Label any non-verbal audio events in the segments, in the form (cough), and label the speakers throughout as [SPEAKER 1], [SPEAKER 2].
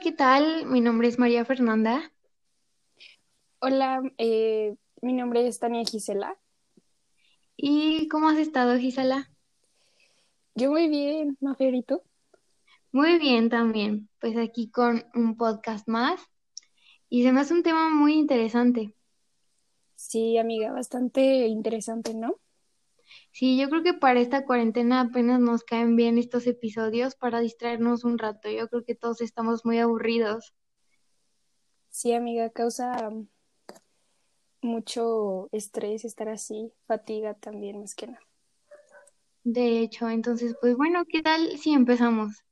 [SPEAKER 1] ¿qué tal? Mi nombre es María Fernanda.
[SPEAKER 2] Hola, eh, mi nombre es Tania Gisela.
[SPEAKER 1] ¿Y cómo has estado, Gisela?
[SPEAKER 2] Yo muy bien, Mafer, ¿y tú?
[SPEAKER 1] Muy bien también, pues aquí con un podcast más y se me hace un tema muy interesante.
[SPEAKER 2] Sí, amiga, bastante interesante, ¿no?
[SPEAKER 1] Sí, yo creo que para esta cuarentena apenas nos caen bien estos episodios para distraernos un rato. Yo creo que todos estamos muy aburridos.
[SPEAKER 2] Sí, amiga, causa mucho estrés estar así, fatiga también, más que nada.
[SPEAKER 1] De hecho, entonces, pues bueno, ¿qué tal si empezamos?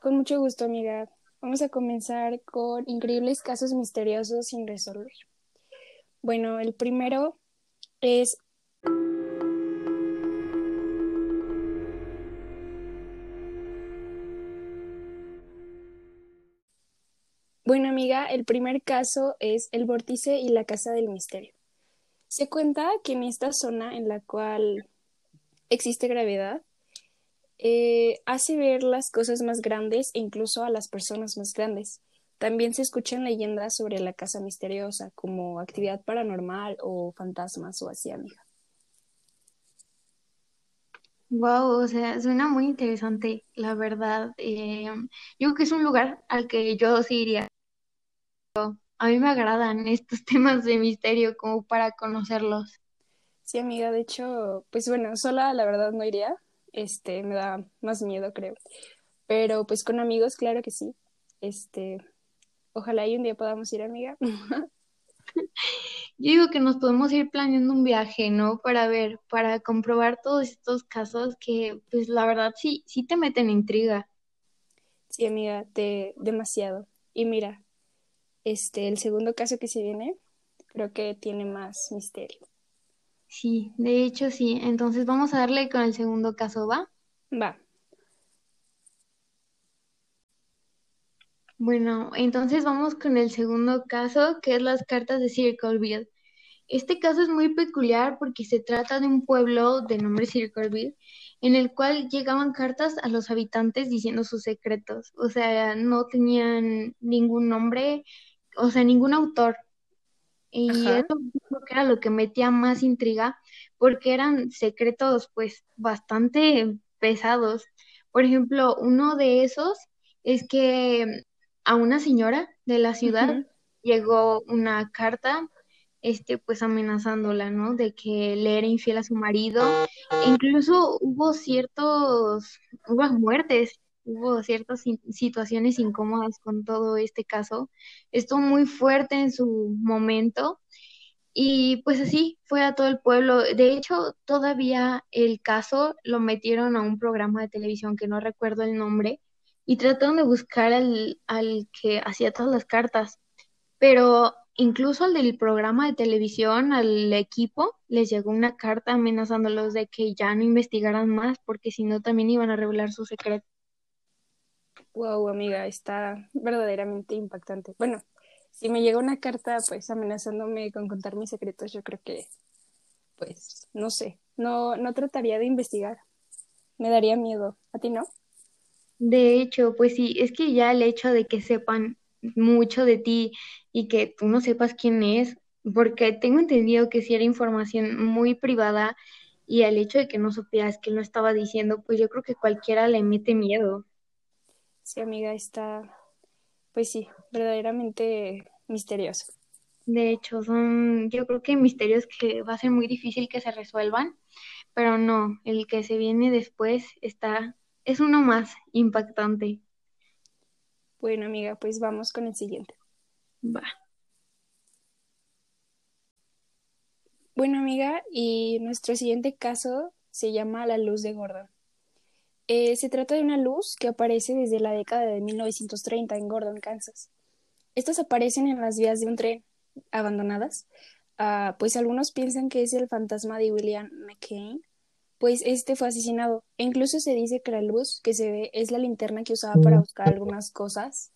[SPEAKER 2] Con mucho gusto, amiga. Vamos a comenzar con increíbles casos misteriosos sin resolver. Bueno, el primero es Bueno, amiga, el primer caso es el vórtice y la casa del misterio. Se cuenta que en esta zona en la cual existe gravedad, eh, hace ver las cosas más grandes e incluso a las personas más grandes. También se escuchan leyendas sobre la casa misteriosa, como actividad paranormal o fantasmas o así, amiga.
[SPEAKER 1] Wow, o sea, suena muy interesante, la verdad. Eh, yo creo que es un lugar al que yo sí iría. A mí me agradan estos (laughs) temas de misterio como para conocerlos.
[SPEAKER 2] Sí, amiga, de hecho, pues bueno, sola la verdad no iría, este, me da más miedo, creo. Pero pues con amigos, claro que sí. Este, ojalá y un día podamos ir, amiga. (laughs)
[SPEAKER 1] Yo digo que nos podemos ir planeando un viaje, ¿no? Para ver, para comprobar todos estos casos que, pues la verdad sí, sí te meten intriga.
[SPEAKER 2] Sí, amiga, te demasiado. Y mira, este, el segundo caso que se viene, creo que tiene más misterio.
[SPEAKER 1] Sí, de hecho sí. Entonces vamos a darle con el segundo caso, ¿va?
[SPEAKER 2] Va.
[SPEAKER 1] Bueno, entonces vamos con el segundo caso, que es las cartas de Circleville. Este caso es muy peculiar porque se trata de un pueblo de nombre Circleville, en el cual llegaban cartas a los habitantes diciendo sus secretos. O sea, no tenían ningún nombre, o sea, ningún autor. Y
[SPEAKER 2] Ajá.
[SPEAKER 1] eso creo que era lo que metía más intriga, porque eran secretos pues bastante pesados. Por ejemplo, uno de esos es que a una señora de la ciudad llegó una carta, este, pues amenazándola, ¿no? De que le era infiel a su marido. E incluso hubo ciertos, hubo muertes, hubo ciertas si- situaciones incómodas con todo este caso. Estuvo muy fuerte en su momento y pues así fue a todo el pueblo. De hecho, todavía el caso lo metieron a un programa de televisión que no recuerdo el nombre y trataron de buscar al, al que hacía todas las cartas. Pero incluso al del programa de televisión, al equipo, les llegó una carta amenazándolos de que ya no investigaran más porque si no también iban a revelar su secreto.
[SPEAKER 2] Wow, amiga, está verdaderamente impactante. Bueno, si me llega una carta, pues amenazándome con contar mis secretos, yo creo que, pues, no sé, no, no trataría de investigar. Me daría miedo. ¿A ti no?
[SPEAKER 1] De hecho, pues sí, es que ya el hecho de que sepan mucho de ti y que tú no sepas quién es, porque tengo entendido que si era información muy privada y el hecho de que no supieras que lo estaba diciendo, pues yo creo que cualquiera le mete miedo.
[SPEAKER 2] Sí, amiga, está, pues sí, verdaderamente misterioso.
[SPEAKER 1] De hecho, son, yo creo que misterios que va a ser muy difícil que se resuelvan, pero no, el que se viene después está, es uno más impactante.
[SPEAKER 2] Bueno, amiga, pues vamos con el siguiente.
[SPEAKER 1] Va.
[SPEAKER 2] Bueno, amiga, y nuestro siguiente caso se llama La Luz de Gordon. Eh, se trata de una luz que aparece desde la década de 1930 en Gordon, Kansas. Estas aparecen en las vías de un tren abandonadas, ah, pues algunos piensan que es el fantasma de William McCain, pues este fue asesinado. E incluso se dice que la luz que se ve es la linterna que usaba para buscar algunas cosas,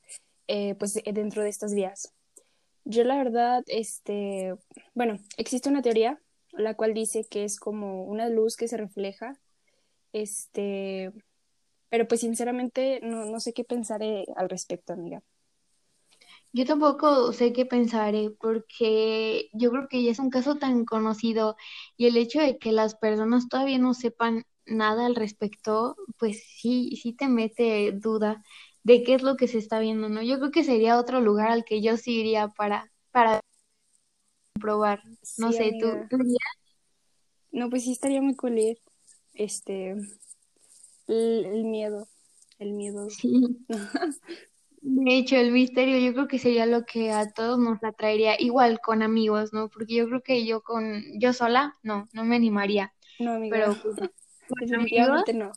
[SPEAKER 2] eh, pues de- dentro de estas vías. Yo la verdad, este, bueno, existe una teoría la cual dice que es como una luz que se refleja, este, Pero pues sinceramente no, no sé qué pensaré al respecto, amiga.
[SPEAKER 1] Yo tampoco sé qué pensaré porque yo creo que ya es un caso tan conocido y el hecho de que las personas todavía no sepan nada al respecto, pues sí, sí te mete duda de qué es lo que se está viendo, ¿no? Yo creo que sería otro lugar al que yo sí iría para, para probar. No
[SPEAKER 2] Sí,
[SPEAKER 1] sé, ¿tú,
[SPEAKER 2] amiga.
[SPEAKER 1] tú irías?
[SPEAKER 2] No, pues sí estaría muy cool ir. Este, el, el miedo, el miedo. (laughs)
[SPEAKER 1] Sí. De hecho, el misterio yo creo que sería lo que a todos nos atraería, igual con amigos, ¿no? Porque yo creo que yo con, yo sola, no, no me animaría,
[SPEAKER 2] No, amiga,
[SPEAKER 1] pero (laughs) pues, amigos,
[SPEAKER 2] no.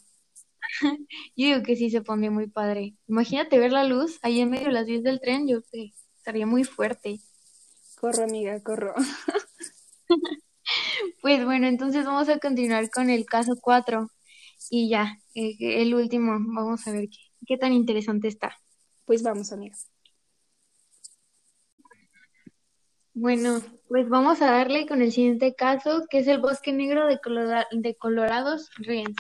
[SPEAKER 2] (laughs)
[SPEAKER 1] yo digo que sí se pondría muy padre. Imagínate ver la luz ahí en medio de las vías del tren, yo estaría muy fuerte.
[SPEAKER 2] Corro, amiga, corro.
[SPEAKER 1] Pues bueno, entonces vamos a continuar con el caso 4 y ya, eh, el último, vamos a ver qué, qué tan interesante está.
[SPEAKER 2] Pues vamos, amiga.
[SPEAKER 1] Bueno, pues vamos a darle con el siguiente caso, que es el bosque negro de, Colora- de Colorado's Ríos.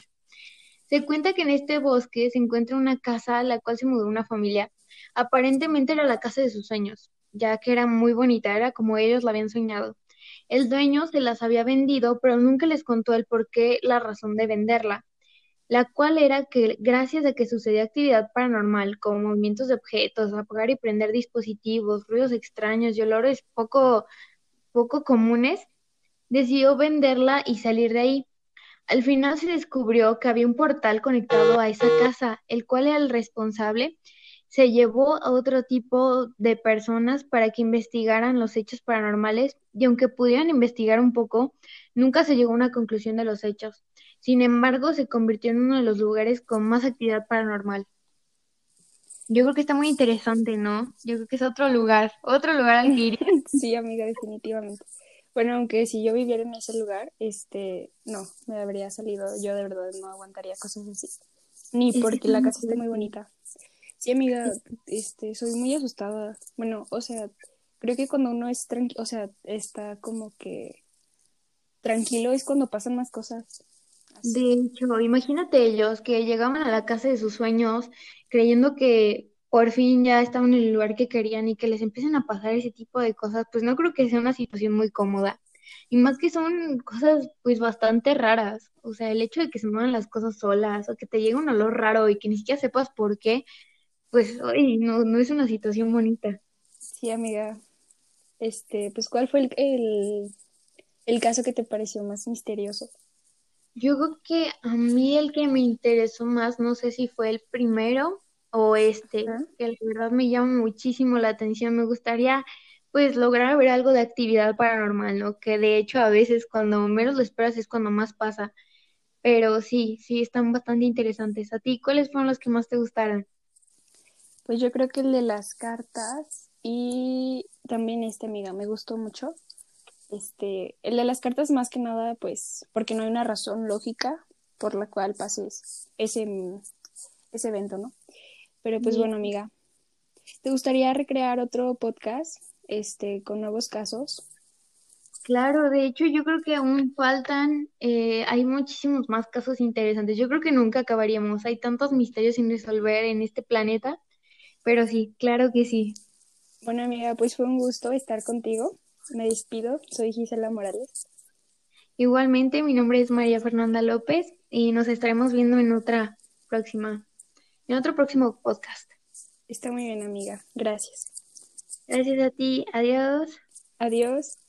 [SPEAKER 1] Se cuenta que en este bosque se encuentra una casa a la cual se mudó una familia. Aparentemente era la casa de sus sueños, ya que era muy bonita, era como ellos la habían soñado. El dueño se las había vendido, pero nunca les contó el por qué, la razón de venderla, la cual era que gracias a que sucedía actividad paranormal, como movimientos de objetos, apagar y prender dispositivos, ruidos extraños y olores poco, poco comunes, decidió venderla y salir de ahí. Al final se descubrió que había un portal conectado a esa casa, el cual era el responsable. Se llevó a otro tipo de personas para que investigaran los hechos paranormales y aunque pudieran investigar un poco, nunca se llegó a una conclusión de los hechos. Sin embargo, se convirtió en uno de los lugares con más actividad paranormal. Yo creo que está muy interesante, ¿no? Yo creo que es otro lugar, otro lugar al que ir. (laughs)
[SPEAKER 2] Sí, amiga, definitivamente. Bueno, aunque si yo viviera en ese lugar, este, no, me habría salido. Yo de verdad no aguantaría cosas así. Ni porque
[SPEAKER 1] está
[SPEAKER 2] la casa esté muy bonita. Sí, amiga, este, soy muy asustada. Bueno, o sea, creo que cuando uno es tranquilo, o sea, está como que tranquilo es cuando pasan más cosas. Así.
[SPEAKER 1] De hecho, imagínate ellos que llegaban a la casa de sus sueños creyendo que por fin ya estaban en el lugar que querían y que les empiecen a pasar ese tipo de cosas, pues no creo que sea una situación muy cómoda. Y más que son cosas pues bastante raras. O sea, el hecho de que se muevan las cosas solas o que te llegue un olor raro y que ni siquiera sepas por qué, pues ay, no, no es una situación bonita.
[SPEAKER 2] Sí, amiga. Este, pues, ¿cuál fue el, el, el caso que te pareció más misterioso?
[SPEAKER 1] Yo creo que a mí el que me interesó más, no sé si fue el primero o este, que la verdad me llama muchísimo la atención. Me gustaría pues lograr ver algo de actividad paranormal, ¿no? Que de hecho a veces cuando menos lo esperas es cuando más pasa. Pero sí, sí, están bastante interesantes. ¿A ti cuáles fueron los que más te gustaron?
[SPEAKER 2] Pues yo creo que el de las cartas y también este, amiga, me gustó mucho. Este, el de las cartas más que nada, pues, porque no hay una razón lógica por la cual pases ese, ese evento, ¿no? Pero pues
[SPEAKER 1] Sí.
[SPEAKER 2] bueno, amiga, ¿te gustaría recrear otro podcast, este, con nuevos casos?
[SPEAKER 1] Claro, de hecho yo creo que aún faltan, eh, hay muchísimos más casos interesantes. Yo creo que nunca acabaríamos. Hay tantos misterios sin resolver en este planeta, pero sí, claro que sí.
[SPEAKER 2] Bueno, amiga, pues fue un gusto estar contigo. Me despido, soy Gisela Morales.
[SPEAKER 1] Igualmente, mi nombre es María Fernanda López y nos estaremos viendo en otra próxima, en otro próximo podcast.
[SPEAKER 2] Está muy bien, amiga. Gracias.
[SPEAKER 1] Gracias a ti, adiós.
[SPEAKER 2] Adiós.